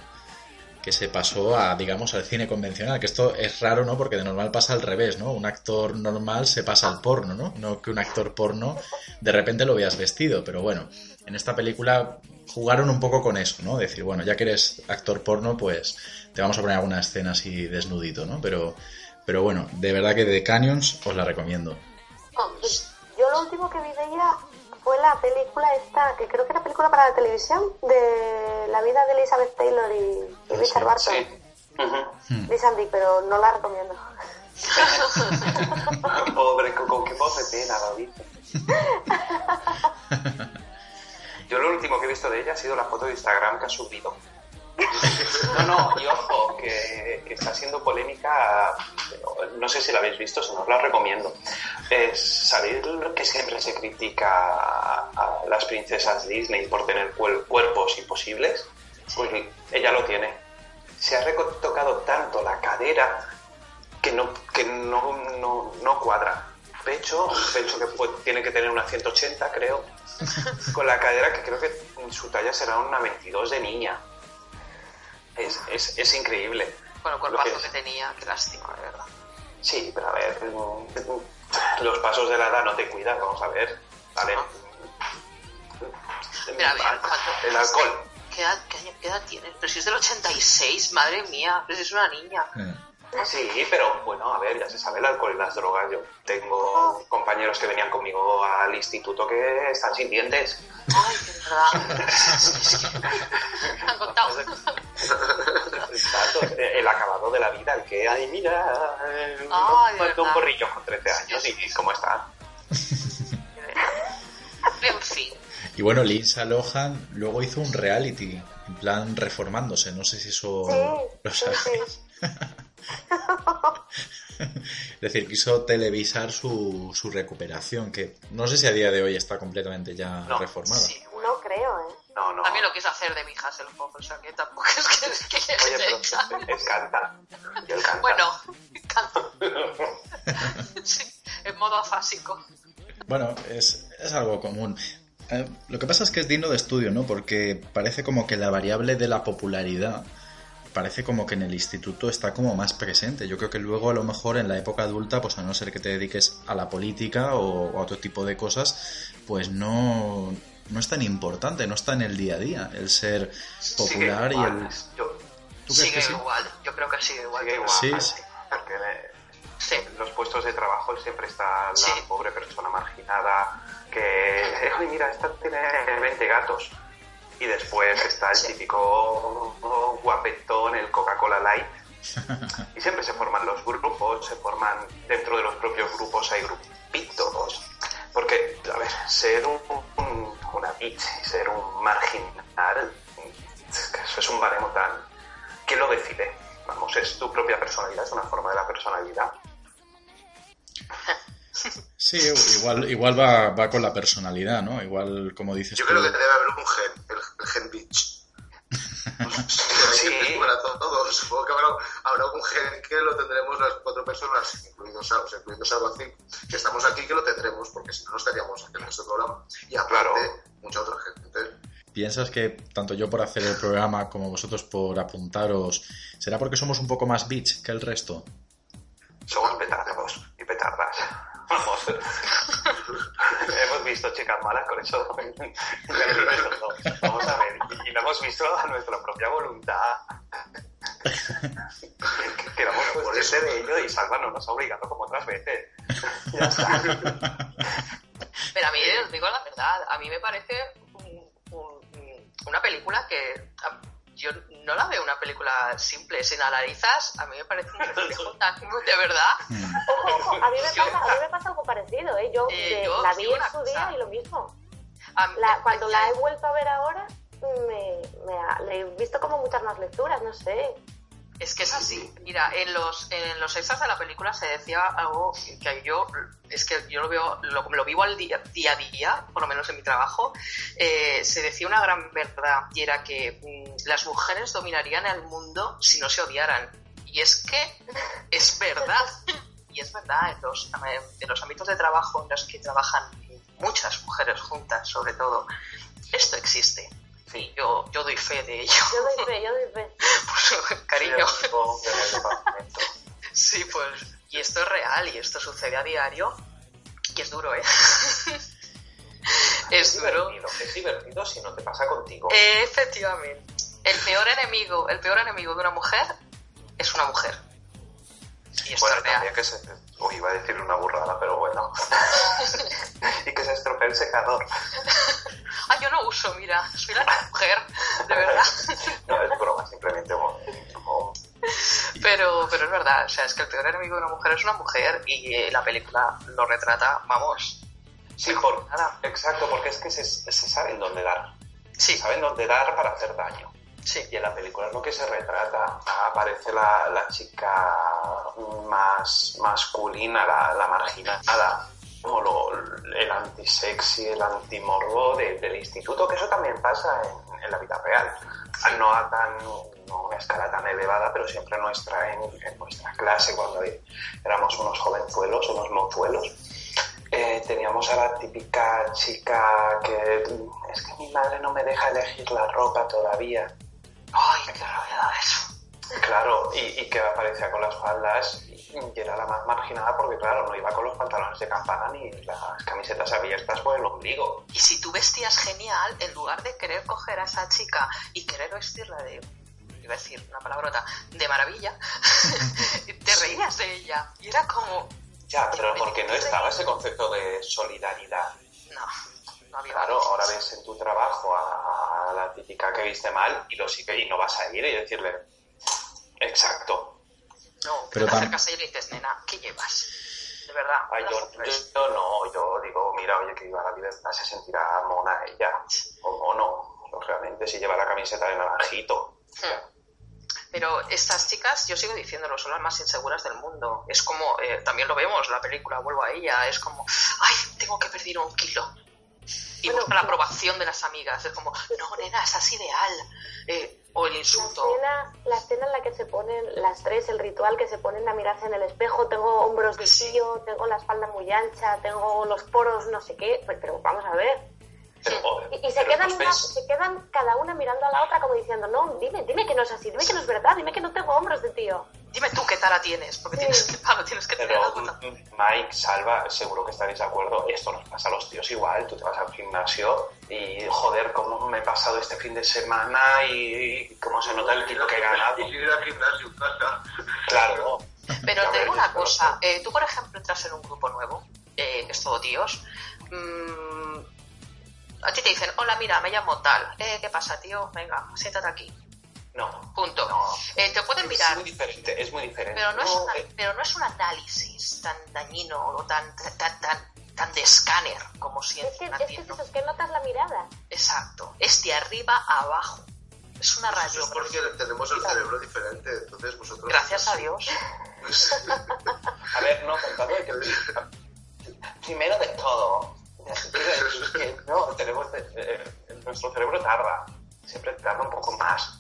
que se pasó a, digamos, al cine convencional, que esto es raro, ¿no? Porque de normal pasa al revés, ¿no? Un actor normal se pasa al porno, ¿no? No que un actor porno de repente lo veas vestido, pero bueno, en esta película jugaron un poco con eso, ¿no? Decir, bueno, ya que eres actor porno, pues te vamos a poner alguna escena así desnudito, ¿no? Pero, pero bueno, de verdad que de Canyons os la recomiendo. Oh, pues lo último que vi de ella fue la película esta, que creo que era película para la televisión, de la vida de Elizabeth Taylor y, y Richard Barton. Sí. Liz and Dick, pero no la recomiendo. Pobre, con, con qué voz de pena lo dice. Yo lo último que he visto de ella ha sido la foto de Instagram que ha subido. No, no, y ojo, que, está siendo polémica, no sé si la habéis visto, si no os la recomiendo. Es lo que siempre se critica a, las princesas Disney por tener cuer- cuerpos imposibles, pues ella lo tiene. Se ha retocado tanto la cadera que no, que no, no, cuadra. Pecho, pecho que tiene que tener una 180, creo, con la cadera que creo que su talla será una 22 de niña. Es, es, es increíble. Bueno, cuerpazo que que tenía, qué lástima, de verdad. Sí, pero a ver, los pasos de la edad no te cuidan, vamos a ver. Vale. A ver, ¿cuánto- El alcohol. ¿Qué edad, qué año- qué edad tienes? Pero si es del 86, madre mía, pero si es una niña. Eh, Sí, pero bueno, a ver, ya se sabe el alcohol y las drogas. Yo tengo compañeros que venían conmigo al instituto que están sin dientes. Ay, qué verdad. Han contado. Exacto, el acabado de la vida, el que, ay, mira, Ay, un verdad. porrillo con 13 años y cómo está. En fin. Y bueno, Lindsay Lohan luego hizo un reality, en plan reformándose, no sé si eso Sí, lo sí, sabéis. Es decir, quiso televisar su, su recuperación, que no sé si a día de hoy está completamente ya No, reformada. Sí, bueno. No creo, ¿eh? No, no. También lo quiso hacer de mi poco, o sea que tampoco es que, es que Oye, le pero es canta. Canta. Bueno, canto. Sí, en modo afásico. Bueno, es, es algo común. Eh, lo que pasa es que es digno de estudio, ¿no? Porque parece como que la variable de la popularidad parece como que en el instituto está como más presente. Yo creo que luego a lo mejor en la época adulta, pues a no ser que te dediques a la política o a otro tipo de cosas, pues no, no es tan importante, no está en el día a día el ser popular Sigue y el... Yo, ¿Tú crees Sigue que sí? igual, yo creo que sigue igual. sigue igual. Sí, sí. Porque Sí. en los puestos de trabajo siempre está la Sí. pobre persona marginada que, ay, mira, esta tiene 20 gatos. Y después está el típico guapetón, el Coca-Cola Light. Y siempre se forman los grupos, se forman dentro de los propios grupos, hay grupitos. Porque, a ver, ser un, un- una bitch ser un marginal, eso es un baremo tan... ¿Quién lo decide? Vamos, es tu propia personalidad, es una forma de la personalidad. Sí, igual, igual va, va con la personalidad, ¿no? Igual, como dices Yo tú... creo que debe haber un gen, gen bitch. Sí. Para todos. Supongo que habrá, habrá un gen que lo tendremos las cuatro personas, incluidos, o sea, incluyendo Salvacín, que estamos aquí, que lo tendremos, porque si no, no estaríamos aquí en este programa. Y aparte, Claro. mucha otra gente. ¿Piensas que tanto yo por hacer el programa como vosotros por apuntaros, será porque somos un poco más bitch que el resto? Somos petardos y petardas. Vamos. hemos visto chicas malas, con eso. Vamos a ver. Y lo hemos visto a nuestra propia voluntad. Que- que éramos Por conscientes eso. de ello y Salva no nos ha obligado como otras veces. Ya está. Pero a mí, os digo la verdad, a mí me parece un- un- una película que yo no la veo una película simple, sin analizas, a mí me parece un reflejo tan de verdad. Ojo, ojo, a mí me Yo- pasa, a mí me pasa algo parecido, ¿eh? Yo, Eh, de- yo la vi en su cosa. día y lo mismo. A mí- La- cuando la he vuelto a ver ahora, me, me ha- le he visto como muchas más lecturas, no sé. Es que es así. Mira, en los, en los extras de la película se decía algo que yo, es que yo lo veo, lo, lo vivo al día, día a día, por lo menos en mi trabajo, eh, se decía una gran verdad y era que mm, las mujeres dominarían el mundo si no se odiaran. Y es que es verdad. Y es verdad, en los, en los ámbitos de trabajo en los que trabajan muchas mujeres juntas, sobre todo, esto existe. Yo, yo doy fe de ello. Yo doy fe, yo doy fe. Pues, cariño. Sí, pues, y esto es real y esto sucede a diario y es duro, ¿eh? es duro. divertido, es divertido si no te pasa contigo. Efectivamente. El peor enemigo, el peor enemigo de una mujer es una mujer. Y esto Bueno, es real. también que se... Uy, iba a decir una burrada, pero bueno. y que se estropee el secador. Ah, yo no uso, mira, soy la mujer, de verdad. No, es broma, simplemente como... Pero, pero es verdad, o sea, es que el peor enemigo de una mujer es una mujer y eh, la película lo retrata, vamos. Sí, por... nada. exacto, porque es que se, se saben dónde dar. Sí, Se saben dónde dar para hacer daño. Sí. Y en la película es lo que se retrata. Aparece la, la chica más masculina, la, la marginada, como lo, el antisexy, el antimorbo de- del instituto, que eso también pasa en, en la vida real. No a tan, no una escala tan elevada, pero siempre nuestra, en, en nuestra clase, cuando éramos unos jovenzuelos, unos mozuelos, eh, teníamos a la típica chica que es que mi madre no me deja elegir la ropa todavía. Ay, qué rabia eso. Claro, y, y que aparecía con las faldas y era la más marginada porque, claro, no iba con los pantalones de campana ni las camisetas abiertas por el ombligo. Y si tú vestías genial, en lugar de querer coger a esa chica y querer vestirla de, iba a decir una palabrota, de maravilla, te reías de ella. Y era como, Ya, pero porque no estaba ese concepto de solidaridad. no, no había Claro, ahora ves en tu trabajo a, la típica que viste mal y lo sigue y no vas a ir y decirle, exacto. No, Pero pero te acercas a ella y dices, nena, ¿qué llevas? De verdad. Ay, yo, no, yo digo, mira, oye, que viva la libertad, se sentirá mona ella, o mono, lógicamente, si lleva la camiseta de naranjito. Hmm. Pero estas chicas, yo sigo diciéndolo, son las más inseguras del mundo. Es como, eh, también lo vemos, la película, vuelvo a ella, es como, ay, tengo que perder un kilo. Y Bueno, busca la aprobación de las amigas. Es como, no, nena, estás ideal. Eh, o el La insulto. escena, la escena en la que se ponen las tres, el ritual que se ponen a mirarse en el espejo, tengo hombros de Sí. tengo la espalda muy ancha, tengo los poros no sé qué, pero, pero vamos a ver. Pero, Y, y se, quedan una- se quedan cada una mirando a la otra como diciendo, no, dime, dime que no es así, dime que no es verdad, dime que no tengo hombros de tío. Dime tú qué tara tienes, porque tienes que, tienes que tener mm, Mike, Salva, seguro que estaréis de acuerdo. Esto nos pasa a los tíos igual. Tú te vas al gimnasio y joder, cómo me he pasado este fin de semana y cómo se nota el kilo que he ganado. Y ir al gimnasio, claro. Claro. Pero te digo una cosa, eh, tú por ejemplo entras en un grupo nuevo, eh, que es todo tíos, mm, a ti te dicen, hola mira, me llamo tal, eh, ¿qué pasa tío? Venga, siéntate aquí, No. punto. No. Eh, te pueden Es mirar, muy diferente, es muy diferente. pero no, es una- eh, pero no es un análisis tan dañino o tan, tan, tan, tan de escáner como si Es que, es que es es que notas la mirada. Exacto, es de arriba a abajo. Es una Eso es porque tenemos el cerebro diferente, entonces vosotros... Gracias a Dios. A ver, no, contando de que primero de todo, no, tenemos eh, nuestro cerebro tarda, siempre tarda un poco más.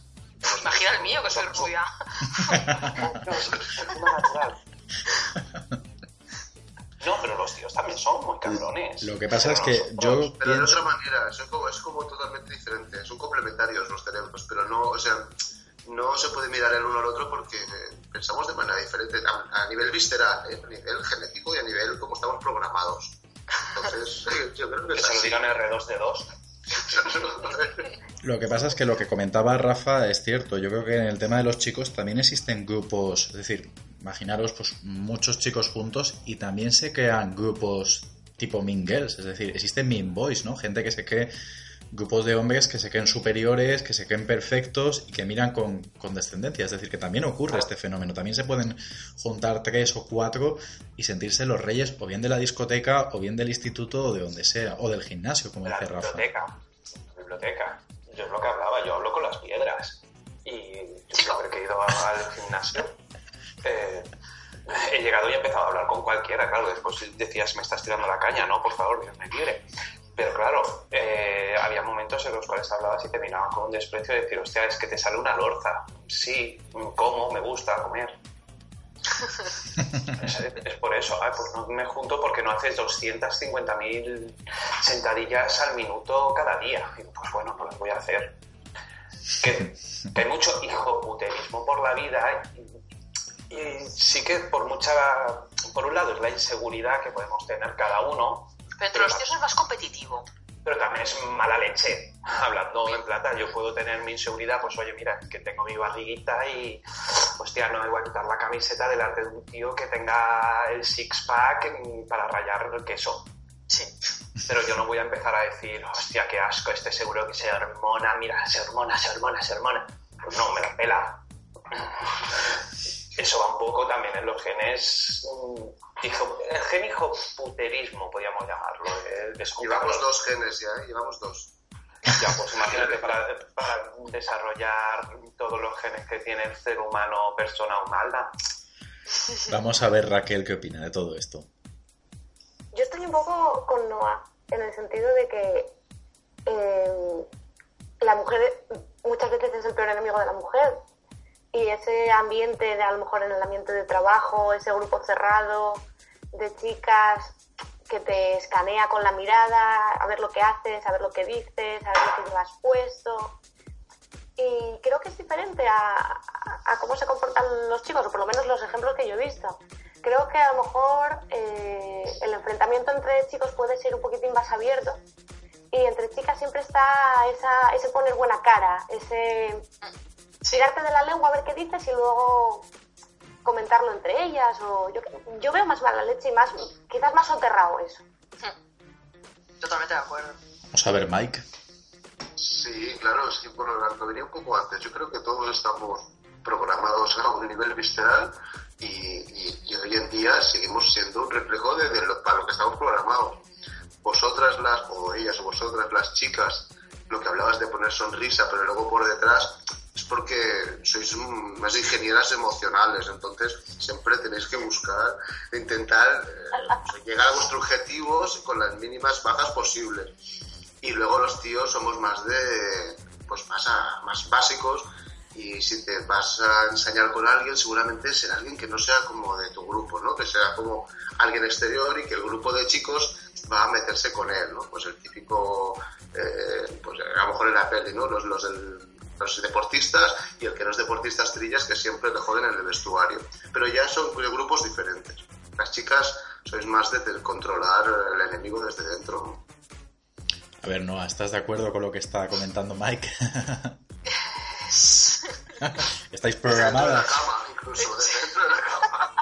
Imagina el mío, que soy rubia. No, es, es más natural. No, pero los tíos también son muy cabrones. Lo que pasa es que yo Pero de pienso... otra manera, es como, es como totalmente diferente, son complementarios los cerebros, pero no, o sea, no se puede mirar el uno al otro porque eh, pensamos de manera diferente, a, a nivel visceral, ¿eh? a nivel genético y a nivel como estamos programados. Entonces, yo creo que se lo así. digan R2D2. Lo que pasa es que lo que comentaba Rafa es cierto. Yo creo que en el tema de los chicos también existen grupos, es decir, imaginaros pues muchos chicos juntos y también se crean grupos tipo mean girls, es decir, existen mean boys, ¿no? Gente que se cree grupos de hombres que se creen superiores, que se creen perfectos y que miran con, con descendencia. Es decir, que también ocurre este fenómeno. También se pueden juntar tres o cuatro y sentirse los reyes o bien de la discoteca o bien del instituto o de donde sea, o del gimnasio, como la dice Rafa. biblioteca. La biblioteca. Yo es lo que hablaba, yo hablo con las piedras. Y yo siempre que he ido a- al gimnasio, eh, he llegado y he empezado a hablar con cualquiera. Claro, después decías, me estás tirando la caña, ¿no? Por favor, Dios me libre. Pero claro, eh, había momentos en los cuales hablabas y te miraban con un desprecio de decir, hostia, es que te sale una lorza. Sí, como, me gusta comer. Es, es por eso, pues no me junto porque no haces 250.000 sentadillas al minuto cada día. Y pues bueno, no las voy a hacer. Que, que hay mucho hijoputerismo por la vida y, y sí que por mucha, por un lado es la inseguridad que podemos tener cada uno, Pero entre los tíos es más competitivo. pero también es mala leche. Hablando en plata, yo puedo tener mi inseguridad, pues oye, mira, que tengo mi barriguita y, hostia, no me voy a quitar la camiseta delante de un tío que tenga el six-pack mm, para rayar el queso. Sí. Pero yo no voy a empezar a decir, hostia, qué asco, este seguro que se hormona, mira, se hormona, se hormona, se hormona. Pues no, me la pela. Eso va un poco también en los genes. Hijo- el gen hijoputerismo, podríamos llamarlo. eh, Llevamos dos genes ya, ¿eh? llevamos dos. ya, pues imagínate, para, para desarrollar todos los genes que tiene el ser humano, persona humana. Vamos a ver Raquel qué opina de todo esto. Yo estoy un poco con Noah, en el sentido de que eh, la mujer muchas veces es el peor enemigo de la mujer. Y ese ambiente, de, a lo mejor en el ambiente de trabajo, ese grupo cerrado de chicas que te escanea con la mirada, a ver lo que haces, a ver lo que dices, a ver lo que llevas puesto. Y creo que es diferente a, a- a cómo se comportan los chicos, o por lo menos los ejemplos que yo he visto. Creo que a lo mejor eh, el enfrentamiento entre chicos puede ser un poquitín más abierto. Y entre chicas siempre está esa, ese poner buena cara, ese tirarte de la lengua a ver qué dices y luego comentarlo entre ellas. O yo, yo veo más mala leche y más, quizás más soterrado eso. Totalmente de acuerdo. Vamos a ver Mike. Sí, claro, es que bueno, lo venía un poco antes. Yo creo que todos estamos programados a un nivel visceral y, y- y hoy en día seguimos siendo un reflejo de, de lo, para lo que estamos programados. Vosotras las, o ellas o vosotras las chicas, lo que hablabas de poner sonrisa, pero luego por detrás, porque sois más ingenieras emocionales, entonces siempre tenéis que buscar, intentar eh, llegar a vuestros objetivos con las mínimas bajas posibles y luego los tíos somos más de pues más, a- más básicos y si te vas a enseñar con alguien seguramente será alguien que no sea como de tu grupo ¿no? que sea como alguien exterior y que el grupo de chicos va a meterse con él ¿no? pues el típico eh, pues a lo mejor en la peli ¿no? los, los del los deportistas y el que no es deportista trillas que siempre le joden en el vestuario. Pero ya son grupos diferentes. Las chicas sois más de controlar el enemigo desde dentro. A ver, Noah, ¿estás de acuerdo con lo que está comentando Mike? ¿Estáis programadas? incluso, dentro de la cama.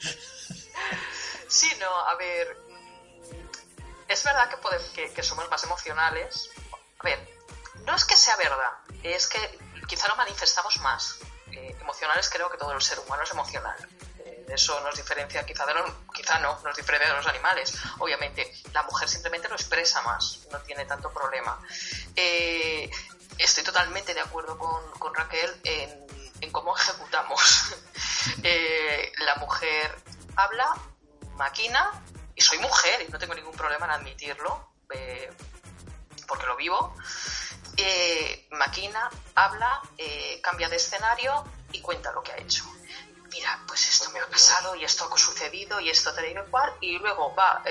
Sí, no, a ver, es verdad que, que, somos más emocionales. A ver, no es que sea verdad, es que quizá lo manifestamos más. Eh, emocionales creo que todo el ser humano es emocional. Eh, eso nos diferencia, quizá, de quizá no, nos diferencia de los animales. Obviamente, la mujer simplemente lo expresa más, no tiene tanto problema. Eh, estoy totalmente de acuerdo con, con Raquel en, en, cómo ejecutamos. la mujer habla, maquina y soy mujer y no tengo ningún problema en admitirlo, porque lo vivo, eh, maquina, habla, eh, cambia de escenario y cuenta lo que ha hecho. Mira, pues esto me ha pasado y esto ha sucedido y esto te digo igual y luego va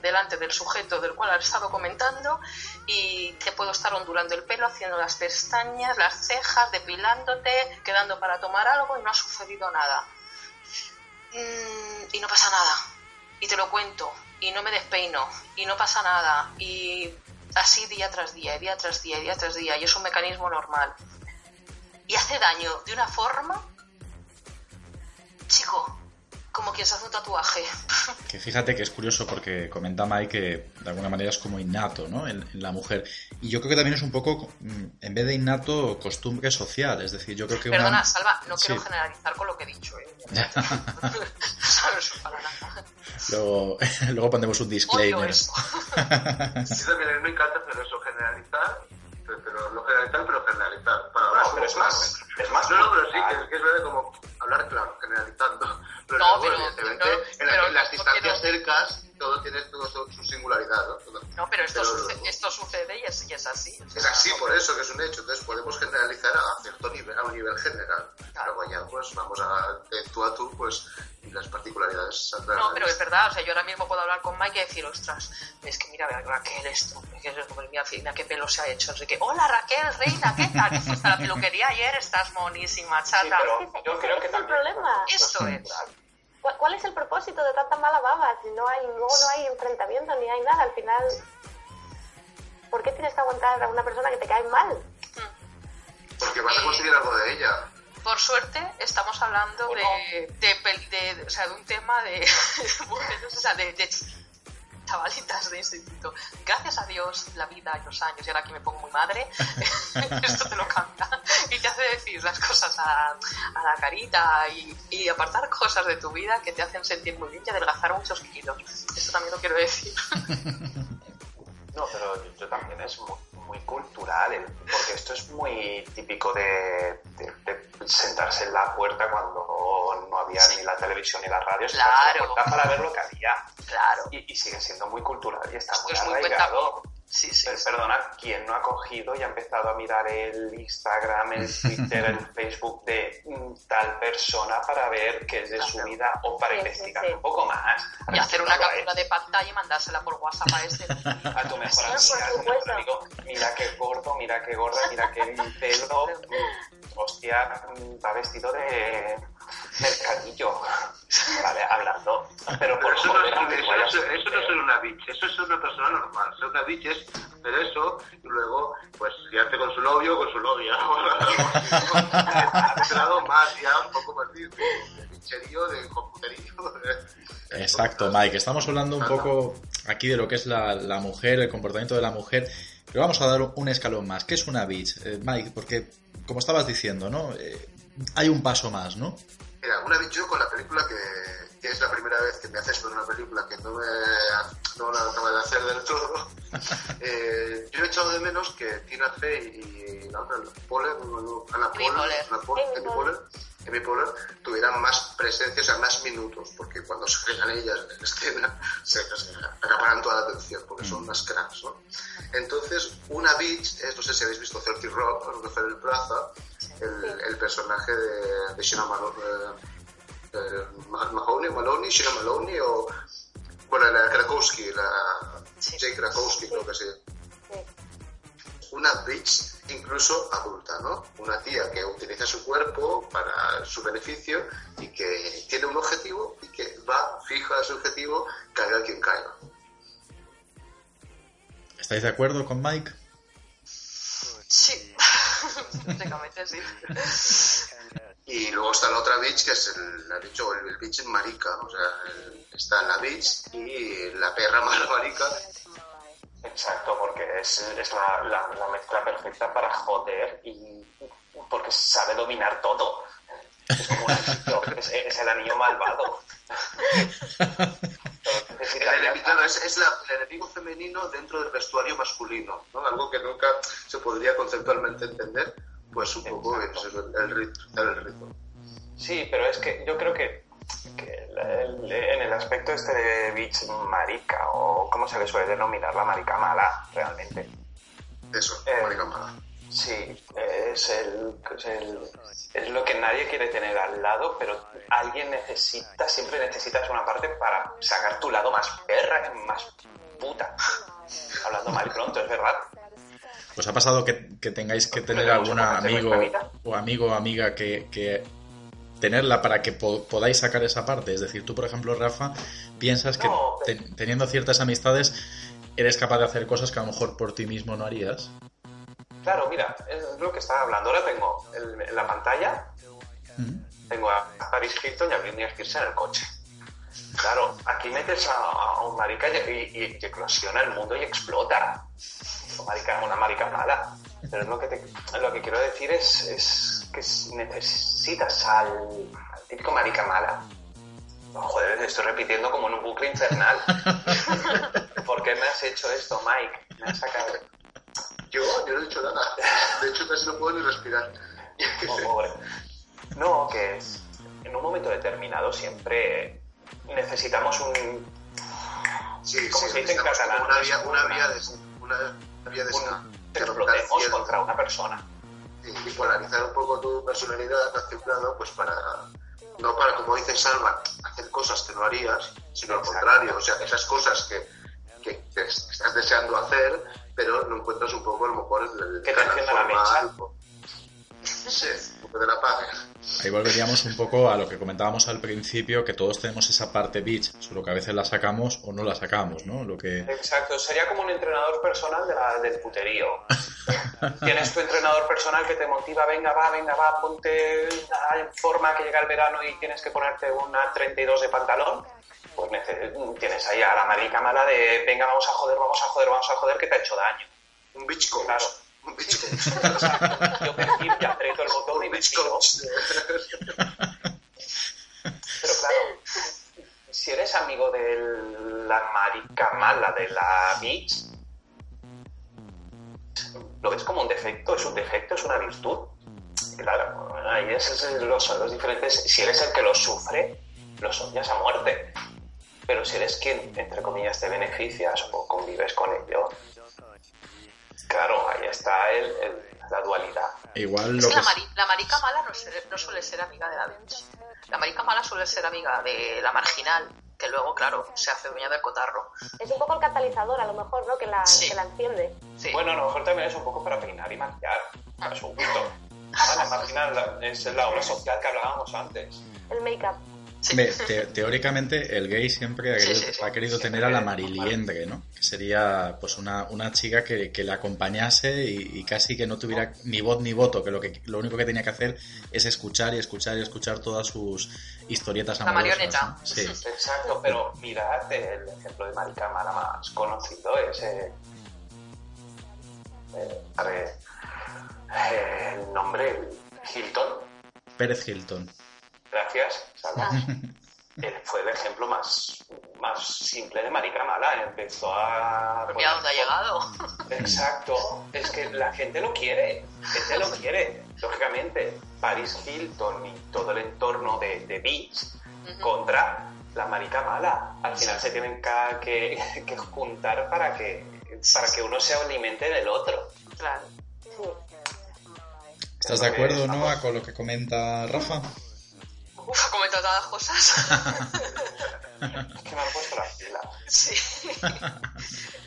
delante del sujeto del cual has estado comentando y te puedo estar ondulando el pelo, haciendo las pestañas, las cejas, depilándote, quedando para tomar algo y no ha sucedido nada. Mm, y no pasa nada y te lo cuento y no me despeino y no pasa nada y así día tras día, día tras día, día tras día y es un mecanismo normal. Y hace daño de una forma, chico, como quien se hace un tatuaje. Que fíjate que es curioso porque comenta Mike que de alguna manera es como innato, ¿no? En, la mujer. Y yo creo que también es un poco, mm, en vez de innato, costumbre social. Es decir, yo creo que. Perdona, Salva, no quiero generalizar con lo que he dicho, ¿eh? para nada. Luego, luego ponemos un disclaimer. sí, también a mí me encanta hacer eso, generalizar, pero, no generalizar, pero generalizar. Para no, pero es más, es más. No, no, pero sí, que, que es verdad como hablar claro, generalizando. Pero no, pero, evidentemente, en, las distancias cercas todo tiene todo su, singularidad. ¿no? no, pero esto, esto sucede y es, y es así. Es así, por eso que es un hecho. Entonces podemos generalizar a cierto nivel, a un nivel general. Claro. Luego ya pues vamos a tú a tú, pues y las particularidades saldrán. No, pero es verdad, o sea, yo ahora mismo puedo hablar con Mike y decir, ostras, es que mira, Raquel, esto, es que mira, mira qué pelo se ha hecho. Así que, hola Raquel, reina, ¿qué tal? fuiste a la peluquería ayer? Estás monísima, chata. Sí, pero yo creo que es el problema. Esto es. ¿Cuál es el propósito de tanta mala baba? Si no hay, luego no hay enfrentamiento ni hay nada, al final, ¿por qué tienes que aguantar a una persona que te cae mal? Porque vas a conseguir algo de ella. Por suerte, estamos hablando de, de, o sea, de un tema de, o sea, de, de chavalitas de instituto. Gracias a Dios, la vida y los años, y ahora aquí me pongo muy madre, esto te lo cambia y te hace decir las cosas a, la carita y, apartar cosas de tu vida que te hacen sentir muy bien y adelgazar muchos kilos. Esto también lo quiero decir. No, pero yo, también es muy, cultural, porque esto es muy típico de, sentarse en la puerta cuando no había ni la televisión ni la radio, claro. para ver lo que había. Claro. Y, sigue siendo muy cultural y está muy arraigado. Sí, sí, Perdona, ¿quién no ha cogido y ha empezado a mirar el Instagram, el Twitter, el Facebook de tal persona para ver qué es de su vida o para investigar un poco más? Y hacer una captura de pantalla y mandársela por WhatsApp a este. A tu mejor amigo, mira qué gordo, mira qué gorda, mira qué pelo. Hostia, va vestido de mercadillo. Vale, hablando. Pero por eso, no, es, eso, eso, no es una bitch, eso es una persona normal. Ser una bitch es hacer eso y luego, pues, liarte con su novio o con su novia. Más, ya un poco más de, de bicherío, de computerío. Exacto, Mike. Estamos hablando un poco aquí de lo que es la, la mujer, el comportamiento de la mujer. Pero vamos a dar un escalón más. ¿Qué es una bitch, eh, Mike? Porque, como estabas diciendo, ¿no? Eh, hay un paso más, ¿no? Mira, una vez yo con la película que, que, es la primera vez que me haces con una película que no me, no la acaba de hacer del todo, eh, yo he echado de menos que Tina Fey y la otra, Poller, Ana Poller, Amy Poller, tuvieran más presencia, o sea, más minutos, porque cuando salgan ellas en escena se, se acaparan toda la atención, porque son mm. más cracks, ¿no? Entonces, una bitch es, no sé si habéis visto 30 Rock, que fue el personaje de, de Shina Mahoney, Maloney, Shina Maloney o bueno, la Krakowski, la Jake Krakowski creo que sí. Una bitch incluso adulta, ¿no? beneficio y que tiene un objetivo y que va fija a ese objetivo, caiga quien caiga. ¿Estáis de acuerdo con Mike? Sí, básicamente sí. Y luego está la otra bitch, que es el, ha dicho, el, el bitch marica. O sea, el- está la bitch y la perra mala marica. Exacto, porque es, es la, la- la mezcla perfecta para joder y porque sabe dominar todo. Es como un anillo, es, es el anillo malvado. El enemigo, es, es la- el enemigo femenino dentro del vestuario masculino, ¿no? Algo que nunca se podría conceptualmente entender, pues un poco es el, el ritmo. El ritmo. Sí, pero es que yo creo que, que el- el- en el aspecto este de bitch marica, o como se le suele denominar, la marica mala, realmente. Eso, Eh, marica mala. Sí, es, el, es, el- es lo que nadie quiere tener al lado, pero alguien necesita, siempre necesitas una parte para sacar tu lado más perra, más puta. Hablando mal pronto, es verdad. ¿Os ha pasado que, que tengáis que tener ¿Tenemos algún amigo o amigo o amiga que, que tenerla para que po- podáis sacar esa parte? Es decir, tú, por ejemplo, Rafa, piensas que No, te- teniendo ciertas amistades eres capaz de hacer cosas que a lo mejor por ti mismo no harías. Claro, mira, es lo que estaba hablando. Ahora tengo el- en la pantalla, tengo a Paris Hilton y a Britney Spears en el coche. Claro, aquí metes a, a un marica y, y- y eclosiona el mundo y explota. Marica- una marica mala. Pero lo que, te- lo que quiero decir es, es que necesitas al, al típico marica mala. Oh, joder, estoy repitiendo como en un bucle infernal. ¿Por qué me has hecho esto, Mike? Me has sacado. Yo, yo no he dicho nada. De hecho, casi no puedo ni respirar. Oh, pobre. No, que es- en un momento determinado siempre necesitamos un, Sí, Como sí, se dice en catalán, una vía, una vía de, una vía de un que explotemos contra una persona. y, y polarizar un poco tu personalidad hacia un lado, pues para, no para, como dice Salva, hacer cosas que no harías, sino al contrario, o sea, esas cosas que, que, que estás deseando hacer, pero no encuentras un poco a lo mejor el, Que te canal encienda la formal, mecha. o- Sí, un poco de la paga. Ahí volveríamos un poco a lo que comentábamos al principio, que todos tenemos esa parte bitch, solo que a veces la sacamos o no la sacamos, ¿no? Lo que... Exacto, sería como un entrenador personal de la- del puterío. Tienes tu entrenador personal que te motiva, venga, va, venga, va, ponte en forma que llega el verano y tienes que ponerte una 32 de pantalón. Pues tienes ahí a la marica mala de, venga, vamos a joder, vamos a joder, vamos a joder, que te ha hecho daño. Un bitch coach. Claro. Un bitch coach. Yo me giro y aprieto el botón y un me bitch tiro. coach. Pero claro, si eres amigo de la marica mala de la bitch, lo ves como un defecto, es un defecto, es una virtud. Claro, ahí es, los, son los diferentes. Si eres el que lo sufre, los odias a muerte. Pero si eres quien, entre comillas, te beneficias o convives con ello, claro, ahí está el, el- la dualidad. Igual Es lo que que... la, mari- la marica mala no, se- no suele ser amiga de la bitch. La marica mala suele ser amiga de la marginal, que luego, claro, se hace dueña del cotarro. Es un poco el catalizador, a lo mejor, ¿no? Que la, Sí. que la enciende. Sí. Bueno, a lo mejor también es un poco para peinar y maquillar, a su gusto. Vale, marginal la- es la obra social que hablábamos antes. El make-up. Te- teóricamente el gay siempre ha querido, sí, sí. ha querido Sí, tener a la. Mariliendre, ¿no? Que sería pues una, una chica que, que la acompañase y, y casi que no tuviera ni voz ni voto, que lo, que lo único que tenía que hacer es escuchar y escuchar y escuchar todas sus historietas La amorosas. marioneta. ¿no? Sí. Exacto, pero mirad el ejemplo de marica mala más conocido, es eh, eh, a ver, eh, el nombre Hilton, Pérez Hilton. gracias, Él fue el ejemplo más, más simple de marica mala. Empezó a. Pues ha llegado. Exacto, es que la gente lo quiere, la gente lo quiere. Lógicamente, Paris Hilton y todo el entorno de, de Beach contra la marica mala. Al final se tienen que, que juntar para que, para que uno se alimente del otro. Claro. ¿Estás de acuerdo, Noah, con lo que comenta Rafa? Uf, ha comentado tantas cosas. Es que me han puesto la fila. Sí.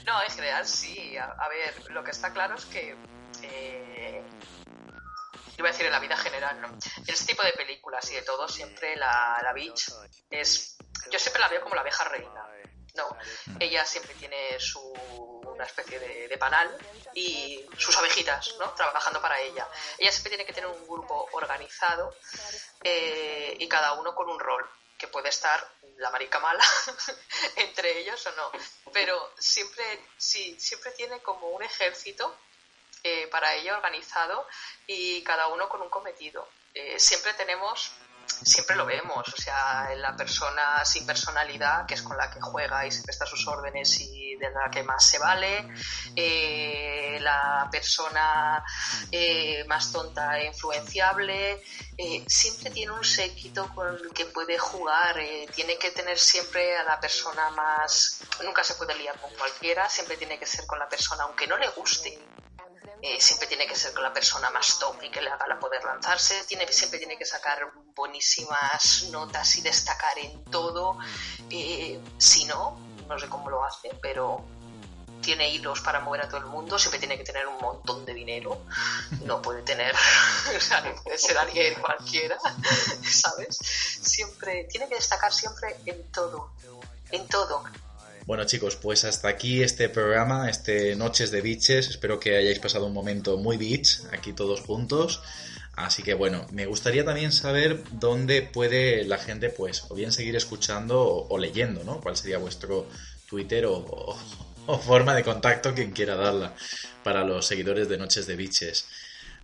No, en general sí. A, a ver, lo que está claro es que. eh, iba a decir en la vida general, ¿no? En este tipo de películas y de todo, siempre la, la bitch es. Yo siempre la veo como la abeja reina. No, ella siempre tiene su una especie de, panal y sus abejitas, ¿no? Trabajando para ella. Ella siempre tiene que tener un grupo organizado eh, y cada uno con un rol que puede estar la marica mala entre ellos o no, pero siempre sí, siempre tiene como un ejército eh, para ella organizado y cada uno con un cometido. Eh, siempre tenemos siempre lo vemos, o sea, la persona sin personalidad, que es con la que juega y se presta sus órdenes y de la que más se vale, eh, la persona eh, más tonta e influenciable, eh, siempre tiene un séquito con el que puede jugar, tiene que tener siempre a la persona más, nunca se puede liar con cualquiera, siempre tiene que ser con la persona, aunque no le guste, eh, siempre tiene que ser con la persona más top y que le haga la poder lanzarse, tiene, siempre tiene que sacar buenísimas notas y destacar en todo. Eh, si no, no sé cómo lo hace, pero tiene hilos para mover a todo el mundo, siempre tiene que tener un montón de dinero, no puede tener, puede ser alguien cualquiera, ¿sabes? Siempre, tiene que destacar siempre en todo, en todo. Bueno chicos, pues hasta aquí este programa, este Noches de Biches. Espero que hayáis pasado un momento muy beach aquí todos juntos. Así que bueno, me gustaría también saber dónde puede la gente, pues, o bien seguir escuchando o, leyendo, ¿no? ¿Cuál sería vuestro Twitter o, forma de contacto quien quiera darla para los seguidores de Noches de Biches?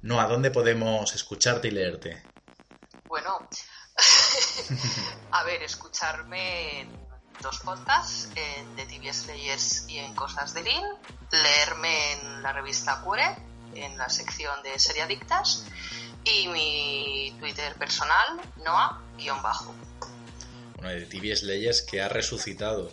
No, ¿a dónde podemos escucharte y leerte? Bueno, a ver, escucharme dos podcasts, en The TV Slayers y en Cosas de Lin, leerme en la revista Cure, en la sección de Seriadictas, y mi Twitter personal, Noah-bajo. Bueno, de TV Slayers que ha resucitado.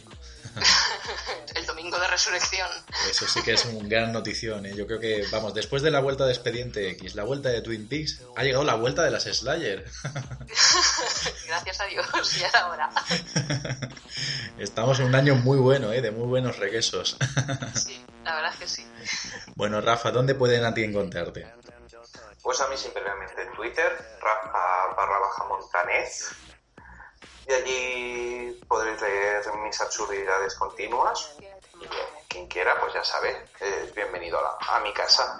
el domingo de resurrección. Eso sí que es un gran notición. ¿eh? Yo creo que, vamos, después de la vuelta de Expediente X, la vuelta de Twin Peaks, ha llegado la vuelta de las Slayer. Gracias a Dios, ya era hora. Estamos en un año muy bueno, ¿eh? de muy buenos regresos. sí, la verdad es que sí. Bueno, Rafa, ¿dónde pueden a ti encontrarte? Pues a mí simplemente en Twitter, Rafa barra baja montanés y allí podréis leer mis absurdidades continuas. Y quien quiera, pues ya sabe, bienvenido a, mi casa.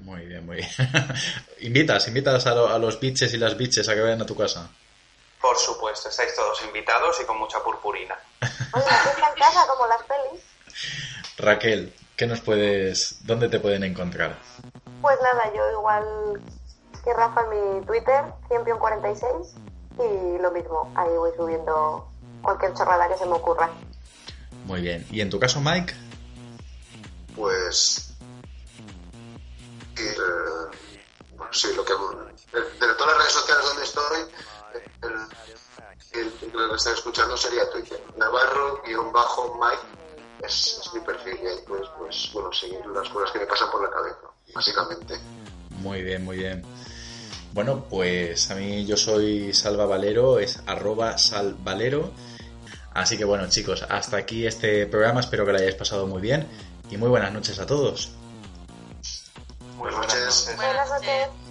Muy bien, muy bien. invitas, invitas a, los biches y las biches a que vayan a tu casa. Por supuesto, estáis todos invitados y con mucha purpurina. En casa como las pelis. Raquel, ¿qué nos puedes, dónde te pueden encontrar? Pues nada, yo igual que Rafa en mi Twitter, 10046 y lo mismo, ahí voy subiendo cualquier chorrada que se me ocurra. Muy bien. ¿Y en tu caso, Mike? Pues. Eh, bueno, sí, lo que. De, todas las redes sociales donde estoy, el, el, que lo están escuchando sería Twitter. Navarro-Mike es, es, mi perfil y ahí pues, pues, bueno, seguir las cosas que me pasan por la cabeza, básicamente. Muy bien, muy bien. Bueno, pues a mí yo soy Salva Valero, es arroba salvalero. Así que bueno chicos, hasta aquí este programa, espero que lo hayáis pasado muy bien y muy buenas noches a todos. Buenas noches. Buenas noches.